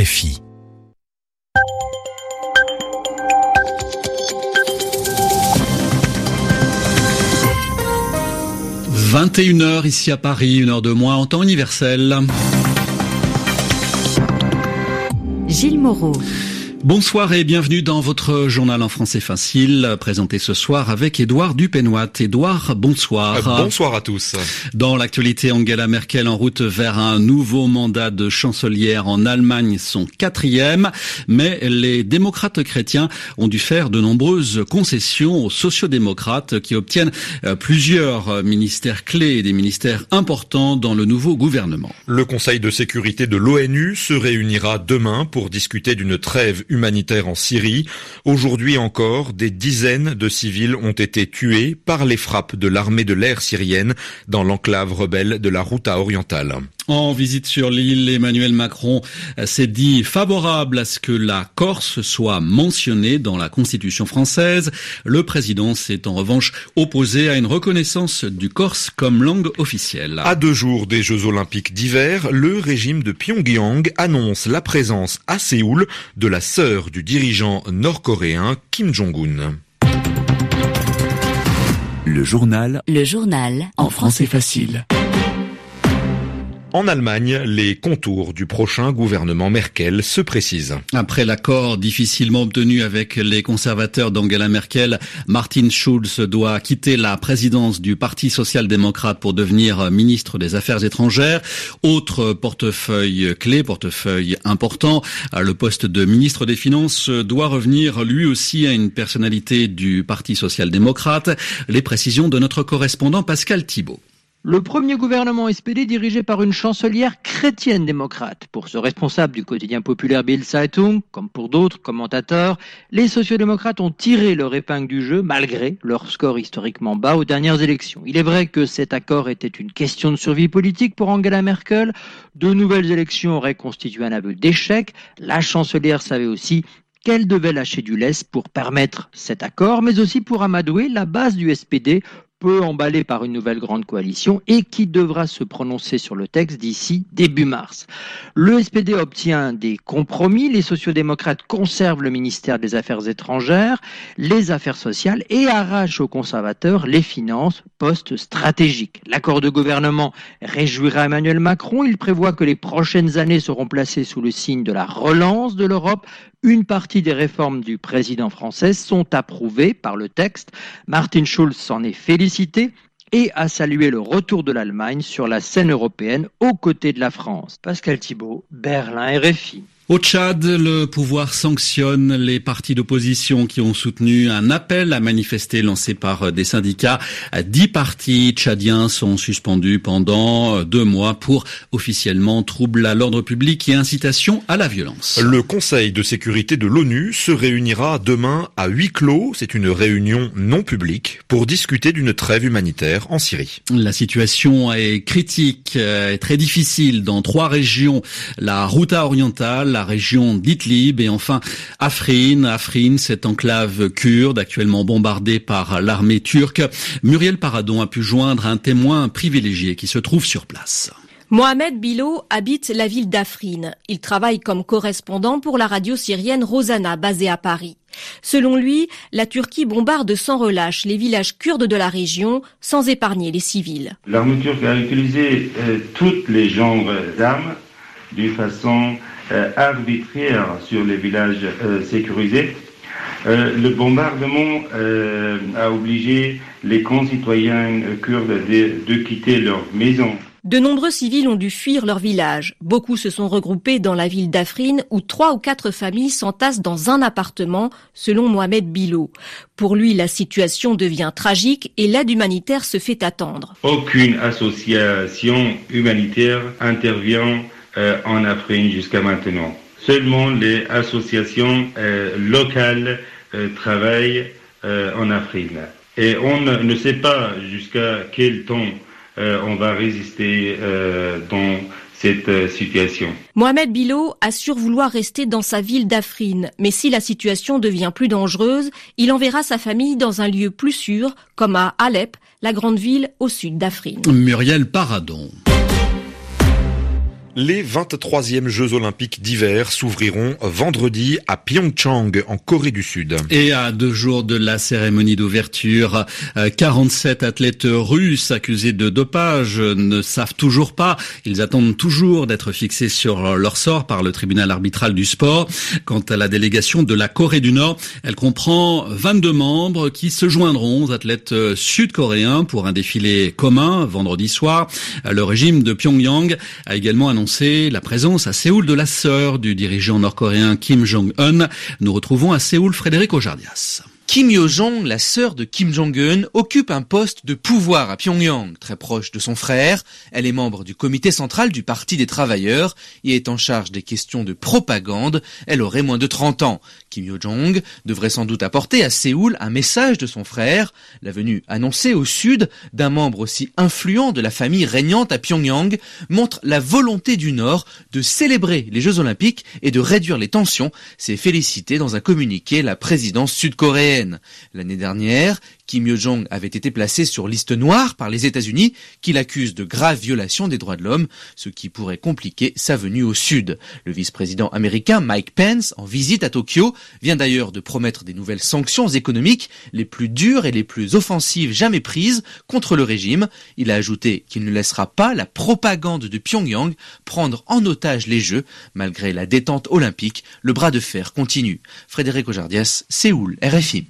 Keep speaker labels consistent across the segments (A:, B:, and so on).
A: RFI. « 21h ici à Paris, une heure de moins en temps universel.
B: Gilles Moreau.
A: Bonsoir et bienvenue dans votre journal en français facile, présenté ce soir avec Édouard Dupenoit. Édouard, bonsoir.
C: Euh, bonsoir à tous.
A: Dans l'actualité, Angela Merkel en route vers un nouveau mandat de chancelière en Allemagne, son quatrième, mais les démocrates chrétiens ont dû faire de nombreuses concessions aux sociodémocrates qui obtiennent euh, plusieurs ministères clés et des ministères importants dans le nouveau gouvernement.
C: Le Conseil de sécurité de l'ONU se réunira demain pour discuter d'une trêve humanitaire en Syrie. Aujourd'hui encore, des dizaines de civils ont été tués par les frappes de l'armée de l'air syrienne dans l'enclave rebelle de la Routa orientale.
A: En visite sur l'île, Emmanuel Macron s'est dit favorable à ce que la Corse soit mentionnée dans la Constitution française. Le président s'est en revanche opposé à une reconnaissance du Corse comme langue officielle.
C: À deux jours des Jeux Olympiques d'hiver, le régime de Pyongyang annonce la présence à Séoul de la sœur du dirigeant nord-coréen Kim Jong-un.
A: Le journal.
B: Le journal.
A: En français facile.
C: En Allemagne, les contours du prochain gouvernement Merkel se précisent.
A: Après l'accord difficilement obtenu avec les conservateurs d'Angela Merkel, Martin Schulz doit quitter la présidence du Parti social-démocrate pour devenir ministre des Affaires étrangères. Autre portefeuille clé, portefeuille important, le poste de ministre des Finances doit revenir lui aussi à une personnalité du Parti social-démocrate. Les précisions de notre correspondant Pascal Thibault.
D: Le premier gouvernement SPD dirigé par une chancelière chrétienne démocrate. Pour ce responsable du quotidien populaire Bill Zeitung, comme pour d'autres commentateurs, les sociodémocrates ont tiré leur épingle du jeu malgré leur score historiquement bas aux dernières élections. Il est vrai que cet accord était une question de survie politique pour Angela Merkel. De nouvelles élections auraient constitué un aveu d'échec. La chancelière savait aussi qu'elle devait lâcher du lest pour permettre cet accord, mais aussi pour amadouer la base du SPD peu emballé par une nouvelle grande coalition et qui devra se prononcer sur le texte d'ici début mars. Le SPD obtient des compromis, les sociodémocrates conservent le ministère des Affaires étrangères, les affaires sociales et arrachent aux conservateurs les finances, postes stratégiques. L'accord de gouvernement réjouira Emmanuel Macron, il prévoit que les prochaines années seront placées sous le signe de la relance de l'Europe une partie des réformes du président français sont approuvées par le texte. Martin Schulz s'en est félicité et a salué le retour de l'Allemagne sur la scène européenne aux côtés de la France. Pascal Thibault, Berlin RFI.
A: Au Tchad, le pouvoir sanctionne les partis d'opposition qui ont soutenu un appel à manifester lancé par des syndicats. Dix partis tchadiens sont suspendus pendant deux mois pour officiellement trouble à l'ordre public et incitation à la violence.
C: Le Conseil de sécurité de l'ONU se réunira demain à huis clos. C'est une réunion non publique pour discuter d'une trêve humanitaire en Syrie.
A: La situation est critique et très difficile dans trois régions. La Routa orientale, la région d'Idlib et enfin Afrin. Afrin, cette enclave kurde actuellement bombardée par l'armée turque. Muriel Paradon a pu joindre un témoin privilégié qui se trouve sur place.
E: Mohamed Bilo habite la ville d'Afrin. Il travaille comme correspondant pour la radio syrienne Rosanna, basée à Paris. Selon lui, la Turquie bombarde sans relâche les villages kurdes de la région, sans épargner les civils.
F: L'armée turque a utilisé euh, toutes les genres d'armes d'une façon euh, arbitraire sur les villages euh, sécurisés. Euh, le bombardement a obligé les concitoyens kurdes de, quitter leur maison.
E: De nombreux civils ont dû fuir leur village. Beaucoup se sont regroupés dans la ville d'Afrin où trois ou quatre familles s'entassent dans un appartement, selon Mohamed Bilo. Pour lui, la situation devient tragique et l'aide humanitaire se fait attendre.
F: Aucune association humanitaire intervient euh, en Afrique jusqu'à maintenant. Seulement les associations euh, locales euh, travaillent en Afrique. Et on ne sait pas jusqu'à quel temps on va résister dans cette situation.
E: Mohamed Bilo assure vouloir rester dans sa ville d'Afrin, mais si la situation devient plus dangereuse, il enverra sa famille dans un lieu plus sûr, comme à Alep, la grande ville au sud d'Afrin.
A: Muriel Paradon.
C: Les 23e Jeux olympiques d'hiver s'ouvriront vendredi à Pyeongchang, en Corée du Sud.
A: Et à deux jours de la cérémonie d'ouverture, 47 euh, athlètes russes accusés de dopage ne savent toujours pas. Ils attendent toujours d'être fixés sur leur sort par le tribunal arbitral du sport. Quant à la délégation de la Corée du Nord, elle comprend 22 membres qui se joindront aux athlètes sud-coréens pour un défilé commun vendredi soir. Le régime de Pyongyang a également annoncé la présence à Séoul de la sœur du dirigeant nord-coréen Kim Jong-un. Nous retrouvons à Séoul Frédéric Ojardias.
G: Kim Yo-jong, la sœur de Kim Jong-un, occupe un poste de pouvoir à Pyongyang, très proche de son frère. Elle est membre du comité central du Parti des travailleurs et est en charge des questions de propagande. Elle aurait moins de 30 ans. Kim Yo-jong devrait sans doute apporter à Séoul un message de son frère. La venue annoncée au sud d'un membre aussi influent de la famille régnante à Pyongyang montre la volonté du Nord de célébrer les Jeux Olympiques et de réduire les tensions. C'est félicité dans un communiqué la présidence sud-coréenne. L'année dernière, Kim Yo-jong avait été placé sur liste noire par les États-Unis qui l'accusent de graves violations des droits de l'homme, ce qui pourrait compliquer sa venue au Sud. Le vice-président américain Mike Pence, en visite à Tokyo, vient d'ailleurs de promettre des nouvelles sanctions économiques les plus dures et les plus offensives jamais prises contre le régime. Il a ajouté qu'il ne laissera pas la propagande de Pyongyang prendre en otage les Jeux. Malgré la détente olympique, le bras de fer continue. Frédéric Ojardias, Séoul, RFI.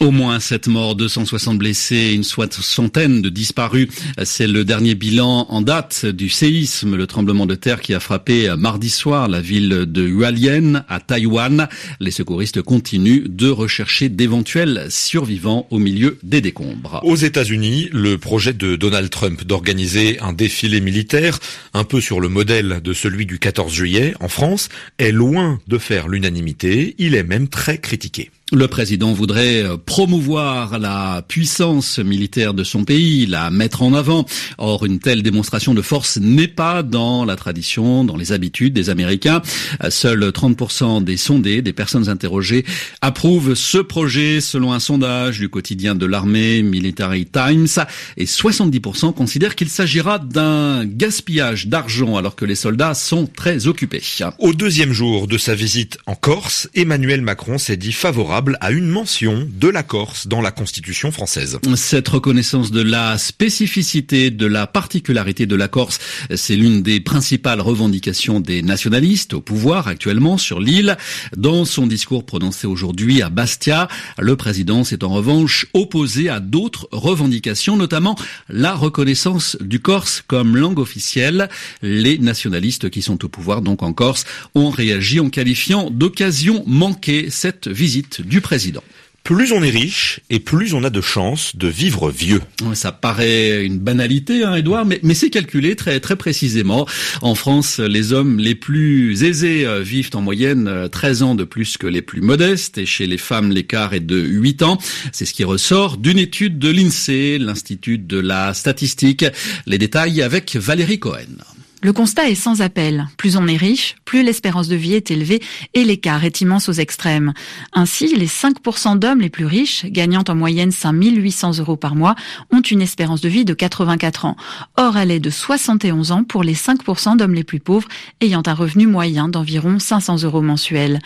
A: Au moins sept morts, 260 blessés, une soixantaine de disparus. C'est le dernier bilan en date du séisme, le tremblement de terre qui a frappé mardi soir la ville de Hualien à Taïwan. Les secouristes continuent de rechercher d'éventuels survivants au milieu des décombres.
C: Aux États-Unis, le projet de Donald Trump d'organiser un défilé militaire, un peu sur le modèle de celui du 14 juillet en France, est loin de faire l'unanimité. Il est même très critiqué.
A: Le président voudrait promouvoir la puissance militaire de son pays, la mettre en avant. Or, une telle démonstration de force n'est pas dans la tradition, dans les habitudes des Américains. Seuls 30% des sondés, des personnes interrogées, approuvent ce projet selon un sondage du quotidien de l'armée Military Times et 70% considèrent qu'il s'agira d'un gaspillage d'argent alors que les soldats sont très occupés.
C: Au deuxième jour de sa visite en Corse, Emmanuel Macron s'est dit favorable à une mention de Corse dans la Constitution française.
A: Cette reconnaissance de la spécificité, de la particularité de la Corse, c'est l'une des principales revendications des nationalistes au pouvoir actuellement sur l'île. Dans son discours prononcé aujourd'hui à Bastia, le président s'est en revanche opposé à d'autres revendications, notamment la reconnaissance du Corse comme langue officielle. Les nationalistes qui sont au pouvoir donc en Corse ont réagi en qualifiant d'occasion manquée cette visite du président.
C: Plus on est riche et plus on a de chances de vivre vieux.
A: Ça paraît une banalité, hein, Edouard, mais, mais c'est calculé très très précisément. En France, les hommes les plus aisés euh, vivent en moyenne 13 euh, ans de plus que les plus modestes, et chez les femmes, l'écart est de 8 ans. C'est ce qui ressort d'une étude de l'INSEE, l'Institut de la statistique. Les détails avec Valérie Cohen.
H: Le constat est sans appel. Plus on est riche, plus l'espérance de vie est élevée et l'écart est immense aux extrêmes. Ainsi, les 5% d'hommes les plus riches, gagnant en moyenne 5800 euros par mois, ont une espérance de vie de 84 ans. Or, elle est de 71 ans pour les 5% d'hommes les plus pauvres, ayant un revenu moyen d'environ 500 euros mensuels.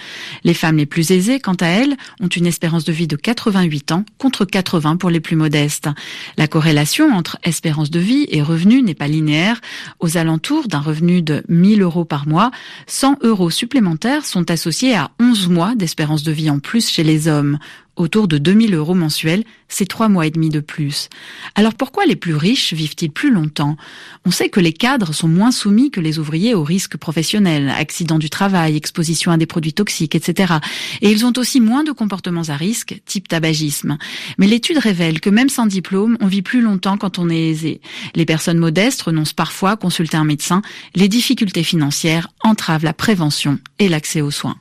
H: Les femmes les plus aisées, quant à elles, ont une espérance de vie de 88 ans contre 80 pour les plus modestes. La corrélation entre espérance de vie et revenu n'est pas linéaire. Aux alentours d'un revenu de 1000 euros par mois, 100 euros supplémentaires sont associés à 11 mois d'espérance de vie en plus chez les hommes autour de 2000 euros mensuels, c'est trois mois et demi de plus. Alors pourquoi les plus riches vivent-ils plus longtemps? On sait que les cadres sont moins soumis que les ouvriers aux risques professionnels, accidents du travail, exposition à des produits toxiques, etc. Et ils ont aussi moins de comportements à risque, type tabagisme. Mais l'étude révèle que même sans diplôme, on vit plus longtemps quand on est aisé. Les personnes modestes renoncent parfois à consulter un médecin. Les difficultés financières entravent la prévention et l'accès aux soins.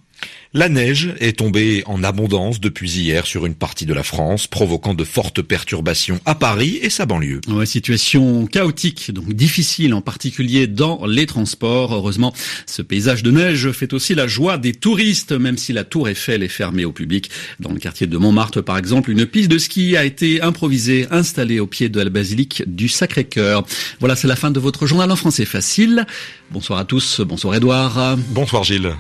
C: La neige est tombée en abondance depuis hier sur une partie de la France, provoquant de fortes perturbations à Paris et sa banlieue.
A: Ouais, situation chaotique, donc difficile, en particulier dans les transports. Heureusement, ce paysage de neige fait aussi la joie des touristes, même si la Tour Eiffel est fermée au public. Dans le quartier de Montmartre, par exemple, une piste de ski a été improvisée, installée au pied de la basilique du Sacré-Cœur. Voilà, c'est la fin de votre journal en français facile. Bonsoir à tous, bonsoir Edouard.
C: Bonsoir Gilles.